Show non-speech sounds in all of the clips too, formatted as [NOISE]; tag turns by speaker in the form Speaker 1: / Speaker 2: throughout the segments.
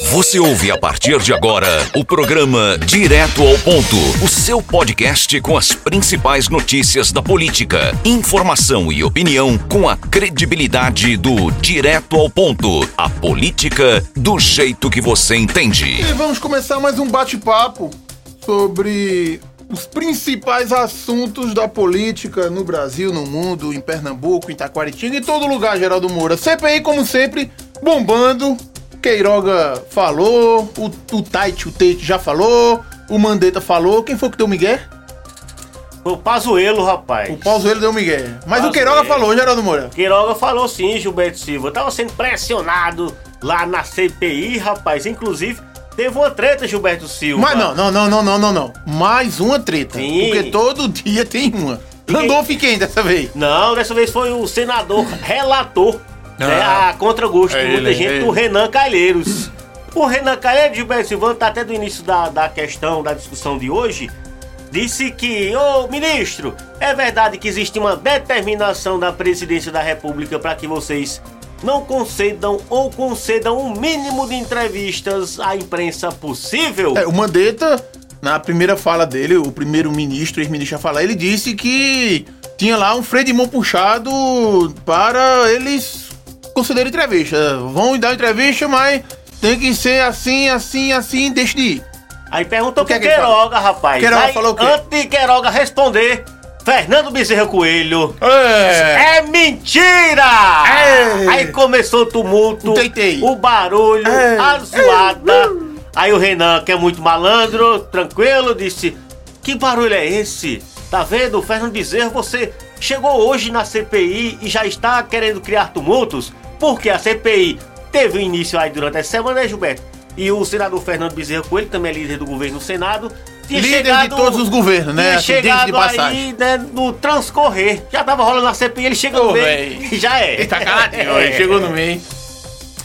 Speaker 1: Você ouve a partir de agora o programa Direto ao Ponto, o seu podcast com as principais notícias da política, informação e opinião com a credibilidade do Direto ao Ponto, a política do jeito que você entende.
Speaker 2: E vamos começar mais um bate-papo sobre os principais assuntos da política no Brasil, no mundo, em Pernambuco, em Taquaritinga, em todo lugar, Geraldo Moura. CPI, como sempre, bombando. Queiroga falou, o, o Tait, o Tate já falou, o Mandetta falou. Quem foi que deu Miguel?
Speaker 3: Foi o Pazuelo, rapaz.
Speaker 2: O Pazuelo deu Miguel. Mas o
Speaker 3: Pazuello.
Speaker 2: Queiroga falou, Geraldo Moura.
Speaker 3: Queiroga falou sim, Gilberto Silva. Eu tava sendo pressionado lá na CPI, rapaz. Inclusive, teve uma treta, Gilberto Silva.
Speaker 2: Mas não, não, não, não, não, não, não. Mais uma treta.
Speaker 3: Sim.
Speaker 2: Porque todo dia tem uma. Randolph quem dessa vez?
Speaker 3: Não, dessa vez foi o senador [LAUGHS] relator, né,
Speaker 2: Ah.
Speaker 3: a contragosto de
Speaker 2: É
Speaker 3: muita
Speaker 2: ele,
Speaker 3: gente,
Speaker 2: é
Speaker 3: do Renan Calheiros. O Renan Calheiros, Gilberto Silva, tá até do início da, da questão, da discussão de hoje, disse que, ô ministro, é verdade que existe uma determinação da presidência da república para que vocês não concedam ou concedam o mínimo de entrevistas à imprensa possível?
Speaker 2: É, o Mandetta, na primeira fala dele, o primeiro-ministro, ex-ministro a falar, ele disse que tinha lá um freio de mão puxado para eles concederem entrevista. Vão dar entrevista, mas tem que ser assim, assim, assim, deixa de ir.
Speaker 3: Aí perguntou
Speaker 2: O que
Speaker 3: pro
Speaker 2: é que ele
Speaker 3: Queiroga, rapaz.
Speaker 2: Queiroga
Speaker 3: Aí,
Speaker 2: falou o quê?
Speaker 3: Antes de Queiroga responder, Fernando Bezerra Coelho.
Speaker 2: É.
Speaker 3: É mentira!
Speaker 2: É.
Speaker 3: Aí começou o tumulto,
Speaker 2: O
Speaker 3: o barulho,
Speaker 2: É.
Speaker 3: a zoada. Aí o Renan, que é muito malandro, tranquilo, disse: Que barulho é esse? Tá vendo, Fernando Bezerra, você chegou hoje na CPI e já está querendo criar tumultos? Porque a CPI teve início aí durante essa semana, né, Gilberto? E o senador Fernando Bezerra Coelho, também é líder do governo no Senado, tinha
Speaker 2: Líder de todos os governos, né? Assim,
Speaker 3: chegado
Speaker 2: de passagem.
Speaker 3: aí, né, no transcorrer. Já tava rolando a CPI, ele chega no
Speaker 2: Ô,
Speaker 3: meio
Speaker 2: véi.
Speaker 3: e já é.
Speaker 2: Ele tá caladinho, [LAUGHS] ele chegou no meio.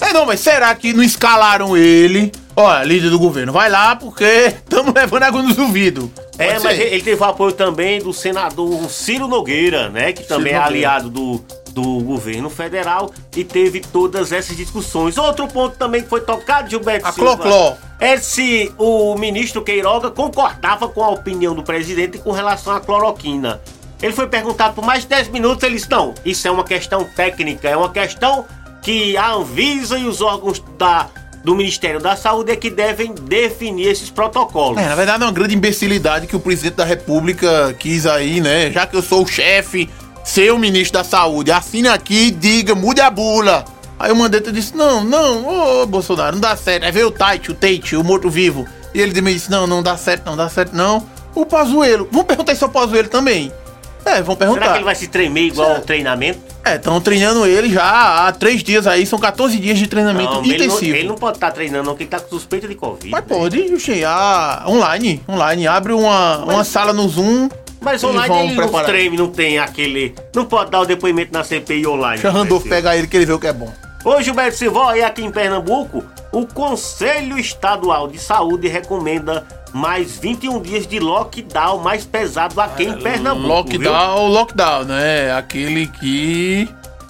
Speaker 2: É, não, mas será que não escalaram ele? Olha, líder do governo, vai lá porque estamos levando água nos ouvidos.
Speaker 3: É, mas ele teve o apoio também do senador Ciro Nogueira, né? Que também
Speaker 2: Ciro
Speaker 3: é
Speaker 2: Nogueira.
Speaker 3: aliado do, do governo federal e teve todas essas discussões. Outro ponto também que foi tocado, Gilberto
Speaker 2: A
Speaker 3: Silva,
Speaker 2: Cló-Cló.
Speaker 3: é se o ministro Queiroga concordava com a opinião do presidente com relação à cloroquina. Ele foi perguntado por mais de 10 minutos, ele disse, não, isso é uma questão técnica, é uma questão que a Anvisa e os órgãos da, do Ministério da Saúde é que devem definir esses protocolos.
Speaker 2: É, na verdade é uma grande imbecilidade que o presidente da república quis aí, né? Já que eu sou o chefe, ser o ministro da saúde, assine aqui e diga, mude a bula. Aí o Mandetta disse, não, não, ô Bolsonaro, não dá certo. Aí veio o Tate, o Tate, o morto-vivo. E ele também disse, não, não dá certo, não dá certo, não. O Pazuelo, vamos perguntar isso ao Pazuelo também. É, vamos perguntar.
Speaker 3: Será que ele vai se tremer igual ao treinamento?
Speaker 2: É, estão treinando ele já há três dias aí, são 14 dias de treinamento
Speaker 3: Não, ele não,
Speaker 2: intensivo.
Speaker 3: ele não pode estar treinando, não, porque ele tá com suspeita de Covid.
Speaker 2: Mas
Speaker 3: né?
Speaker 2: pode, Juxi, ah, online, online, abre uma, uma sala no Zoom.
Speaker 3: Mas online
Speaker 2: vão
Speaker 3: ele não
Speaker 2: preparar.
Speaker 3: treina, não tem aquele. Não pode dar o depoimento na CPI online.
Speaker 2: Deixa o Randolph
Speaker 3: Gilberto
Speaker 2: pegar ele que ele vê o que é bom.
Speaker 3: Ô Gilberto Silva, e aqui em Pernambuco, o Conselho Estadual de Saúde recomenda mais 21 dias de lockdown mais pesado aqui em Pernambuco. viu?
Speaker 2: Lockdown, lockdown, né? Aquele que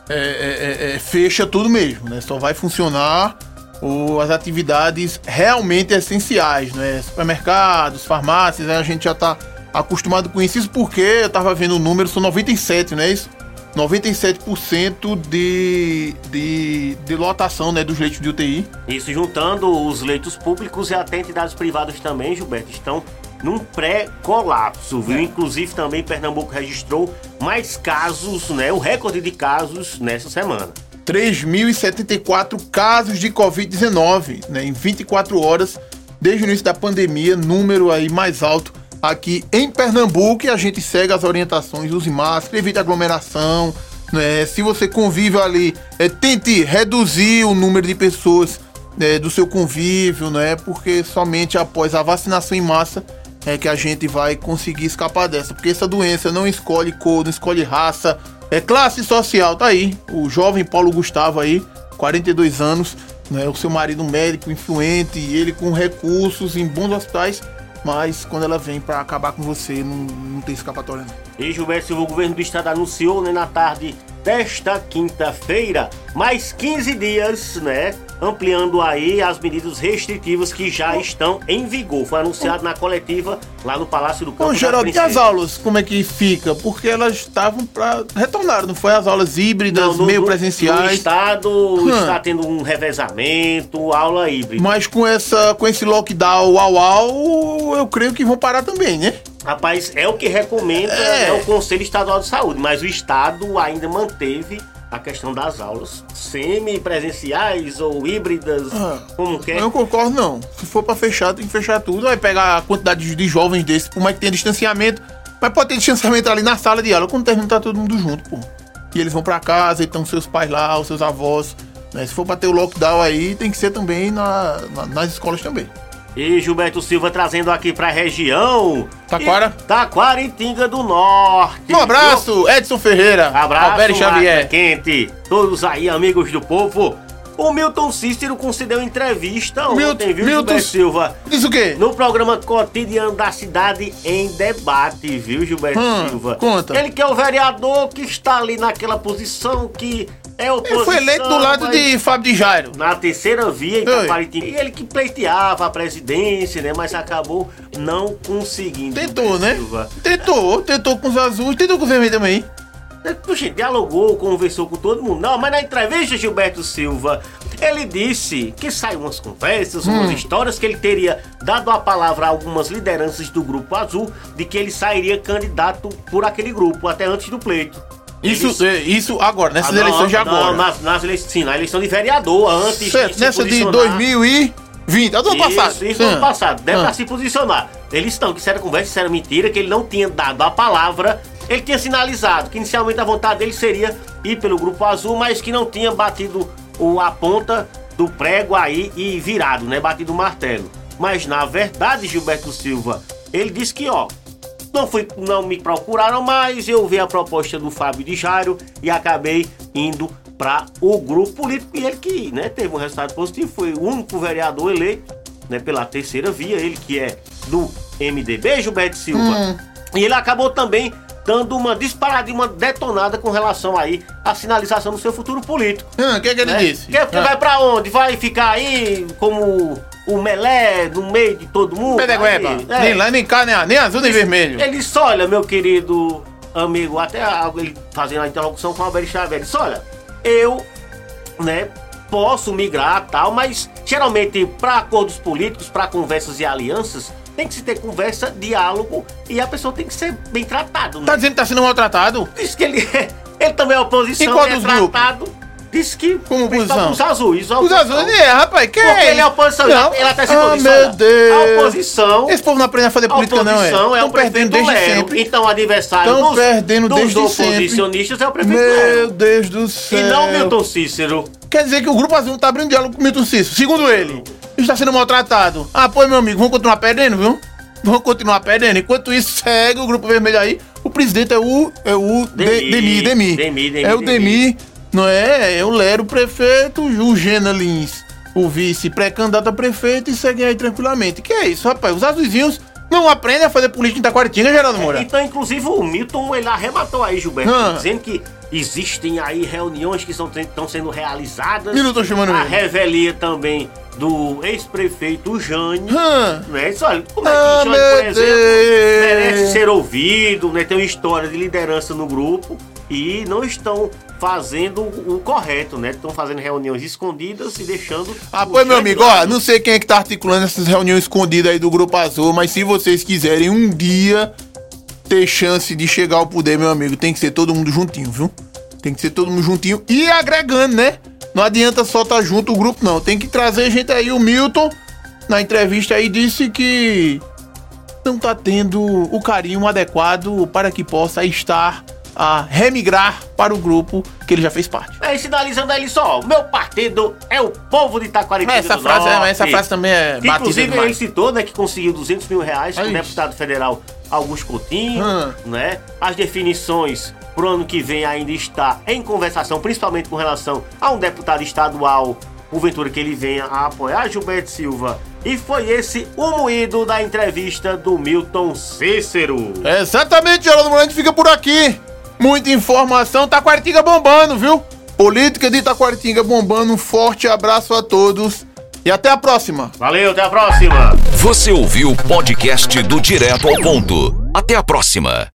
Speaker 2: é, é, é, é, fecha tudo mesmo, né? Só vai funcionar o, as atividades realmente essenciais, né? Supermercados, farmácias, né? a gente já tá acostumado com isso. Isso porque eu tava vendo o número, são 97, não é isso? 97% de, de, de lotação né, dos leitos de UTI.
Speaker 3: Isso juntando os leitos públicos e até entidades privadas também, Gilberto, estão num pré-colapso, viu? Inclusive também Pernambuco registrou mais casos, né? O recorde de casos nessa semana.
Speaker 2: 3.074 casos de Covid-19 né, em 24 horas desde o início da pandemia, número aí mais alto aqui em Pernambuco e a gente segue as orientações, use máscara, evite aglomeração, né, se você convive ali, é, tente reduzir o número de pessoas né, do seu convívio, né, porque somente após a vacinação em massa é que a gente vai conseguir escapar dessa, porque essa doença não escolhe cor, não escolhe raça, é classe social, tá aí. O jovem Paulo Gustavo aí, 42 anos, né? O seu marido médico, influente, ele com recursos em bons hospitais, mas quando ela vem pra acabar com você, não, não tem escapatória não.
Speaker 3: E Gilberto Silva, o governo do estado anunciou né, na tarde desta quinta-feira, mais 15 dias, né? Ampliando aí as medidas restritivas que já estão em vigor. Foi anunciado na coletiva lá no Palácio do Campo. Da
Speaker 2: Geraldo, e as aulas, como é que fica? Porque elas estavam para retornar, não foi? As aulas híbridas,
Speaker 3: Não, no-
Speaker 2: meio
Speaker 3: no- No
Speaker 2: presenciais.
Speaker 3: estado
Speaker 2: Hum.
Speaker 3: está tendo um revezamento, aula híbrida.
Speaker 2: Mas com, essa, com esse lockdown au au, eu creio que vão parar também, né?
Speaker 3: Rapaz, é o que recomenda
Speaker 2: É.
Speaker 3: né, o Conselho Estadual de Saúde, mas o Estado ainda manteve a questão das aulas semi-presenciais ou híbridas,
Speaker 2: Ah,
Speaker 3: como quer.
Speaker 2: Eu não concordo, não. Se for pra fechar, tem que fechar tudo. Vai pegar a quantidade de jovens desses, por mais que tenha distanciamento. Mas pode ter distanciamento ali na sala de aula, quando termina tá todo mundo junto, pô. E eles vão pra casa, e estão seus pais lá, os seus avós. né? Se for pra ter o lockdown aí, tem que ser também na, na- nas escolas também.
Speaker 3: E Gilberto Silva trazendo aqui pra região.
Speaker 2: Taquara?
Speaker 3: E- Taquaritinga do Norte.
Speaker 2: Um abraço, Edson Ferreira.
Speaker 3: Abraço,
Speaker 2: Alberto Xavier.
Speaker 3: Quente. Todos aí, amigos do povo. O Milton Cícero concedeu entrevista
Speaker 2: Milton-
Speaker 3: ontem, viu,
Speaker 2: Milton-
Speaker 3: Gilberto Silva?
Speaker 2: Diz o quê?
Speaker 3: No programa Cotidiano da Cidade em Debate, viu, Gilberto
Speaker 2: Hum,
Speaker 3: Silva?
Speaker 2: conta.
Speaker 3: Ele que é o vereador que está ali naquela posição que é oposição.
Speaker 2: Ele foi eleito do lado
Speaker 3: mas
Speaker 2: de Fábio de Jairo.
Speaker 3: Na terceira via em. Taquaritinga. E ele que pleiteava a presidência, né? Mas acabou não conseguindo.
Speaker 2: Tentou, né?
Speaker 3: Silva.
Speaker 2: Tentou, tentou com os azuis, tentou com os vermelhos também.
Speaker 3: Puxa, dialogou, conversou com todo mundo. Não, mas na entrevista, Gilberto Silva, ele disse que saiu umas conversas,
Speaker 2: Hum.
Speaker 3: umas histórias, que ele teria dado a palavra a algumas lideranças do Grupo Azul de que ele sairia candidato por aquele grupo, até antes do pleito.
Speaker 2: Isso,
Speaker 3: Ele-
Speaker 2: é, isso agora, nessas
Speaker 3: Ah, não,
Speaker 2: eleições de
Speaker 3: não,
Speaker 2: agora.
Speaker 3: nas, nas eleições, sim, na eleição de vereador, antes
Speaker 2: Certo,
Speaker 3: se
Speaker 2: nessa de
Speaker 3: posicionar.
Speaker 2: 2020, é do ano passado.
Speaker 3: Isso, ano passado. Deve
Speaker 2: Ah.
Speaker 3: se posicionar. Eles estão, que isso era conversa, isso era mentira, que ele não tinha dado a palavra. Ele tinha sinalizado que inicialmente a vontade dele seria ir pelo Grupo Azul, mas que não tinha batido o, a ponta do prego aí e virado, né? Batido o martelo. Mas na verdade, Gilberto Silva, ele disse que, ó, não, fui, não me procuraram mais, eu vi a proposta do Fábio de Jairo e acabei indo para o grupo político. E ele que né, teve um resultado positivo, foi o único vereador eleito né, pela terceira via, ele que é do MDB, Gilberto Silva. E ele acabou também dando uma disparada e uma detonada com relação aí à sinalização do seu futuro político.
Speaker 2: Ah, O que, é que ele
Speaker 3: né?
Speaker 2: disse?
Speaker 3: Que, que
Speaker 2: Ah.
Speaker 3: vai pra onde? Vai ficar aí como o melé no meio de todo mundo? Aí, é.
Speaker 2: Nem lá, nem cá, nem, nem azul, nem vermelho.
Speaker 3: Ele disse, olha, meu querido amigo, até ele fazendo a interlocução com o Alberto Xavier, ele disse, olha, eu, né, posso migrar tal, mas geralmente para acordos políticos, para conversas e alianças, tem que se ter conversa, diálogo e a pessoa tem que ser bem tratada.
Speaker 2: Tá
Speaker 3: Né?
Speaker 2: dizendo que tá sendo maltratado?
Speaker 3: Diz que ele, [LAUGHS] ele também é oposição,
Speaker 2: qual
Speaker 3: ele é
Speaker 2: dos grupos?
Speaker 3: Diz que
Speaker 2: Como oposição?
Speaker 3: os azuis.
Speaker 2: Os azuis, é, rapaz, que
Speaker 3: Porque
Speaker 2: é
Speaker 3: ele é oposição,
Speaker 2: Não.
Speaker 3: ele até se
Speaker 2: Ah,
Speaker 3: disse,
Speaker 2: meu Deus.
Speaker 3: A oposição
Speaker 2: Esse povo não aprende a fazer política, não, é?
Speaker 3: é,
Speaker 2: Tão
Speaker 3: o prefeito
Speaker 2: perdendo
Speaker 3: do
Speaker 2: desde
Speaker 3: Lero.
Speaker 2: sempre.
Speaker 3: Então o adversário
Speaker 2: Tão
Speaker 3: dos,
Speaker 2: perdendo
Speaker 3: dos
Speaker 2: desde
Speaker 3: oposicionistas é o prefeito
Speaker 2: Meu
Speaker 3: Lero.
Speaker 2: Deus do céu.
Speaker 3: E não Milton Cícero.
Speaker 2: Quer dizer que o Grupo Azul tá abrindo diálogo com o Milton Cícero. Segundo ele, está sendo maltratado. Ah, pois, meu amigo, vamos continuar perdendo, viu? Vamos continuar perdendo. Enquanto isso, segue o Grupo Vermelho aí. O presidente é o... É o
Speaker 3: Demi.
Speaker 2: De- Demi, Demi.
Speaker 3: Demi, Demi,
Speaker 2: É o
Speaker 3: Demi.
Speaker 2: Demi, não é? É o Lero, prefeito, o Gena Lins, o vice, pré-candidato a prefeito e seguem aí tranquilamente. Que é isso, rapaz? Os azuizinhos não aprendem a fazer política em Taquaritinga, Geraldo Moura.
Speaker 3: Então, inclusive, o Milton, ele arrematou aí, Gilberto,
Speaker 2: Ah.
Speaker 3: dizendo que existem aí reuniões que estão, estão sendo realizadas.
Speaker 2: Tô chamando
Speaker 3: A
Speaker 2: ele.
Speaker 3: revelia também do ex-prefeito Jânio.
Speaker 2: Hã?
Speaker 3: Né? Diz, olha, como é
Speaker 2: Ah,
Speaker 3: que Jânio,
Speaker 2: meu
Speaker 3: por exemplo,
Speaker 2: Deus.
Speaker 3: merece ser ouvido, né? Tem uma história de liderança no grupo e não estão fazendo o correto, né? Estão fazendo reuniões escondidas e deixando.
Speaker 2: Ah, pois, meu amigo, ó, não sei quem é que tá articulando essas reuniões escondidas aí do Grupo Azul, mas se vocês quiserem um dia ter chance de chegar ao poder, meu amigo, tem que ser todo mundo juntinho, viu? Tem que ser todo mundo juntinho e agregando, né? Não adianta só estar junto o grupo, não. Tem que trazer gente aí. O Milton, na entrevista aí, disse que não tá tendo o carinho adequado para que possa estar a remigrar para o grupo que ele já fez parte.
Speaker 3: Aí sinalizando aí só, meu partido é o povo de Itaquaritinga
Speaker 2: Essa
Speaker 3: do
Speaker 2: frase, é-
Speaker 3: Norte.
Speaker 2: essa frase também é
Speaker 3: Que,
Speaker 2: batida
Speaker 3: inclusive ele
Speaker 2: demais.
Speaker 3: citou, né, que conseguiu 200 mil reais com o deputado federal Augusto Coutinho,
Speaker 2: Hum.
Speaker 3: né? As definições pro ano que vem ainda está em conversação, principalmente com relação a um deputado estadual, porventura que ele venha a apoiar Gilberto Silva. E foi esse o moído da entrevista do Milton Cícero.
Speaker 2: Exatamente, Geraldo gente fica por aqui. Muita informação. Taquaritinga bombando, viu? Política de Taquaritinga bombando. Um forte abraço a todos e até a próxima.
Speaker 3: Valeu, até a próxima.
Speaker 1: Você ouviu o podcast do Direto ao Ponto. Até a próxima.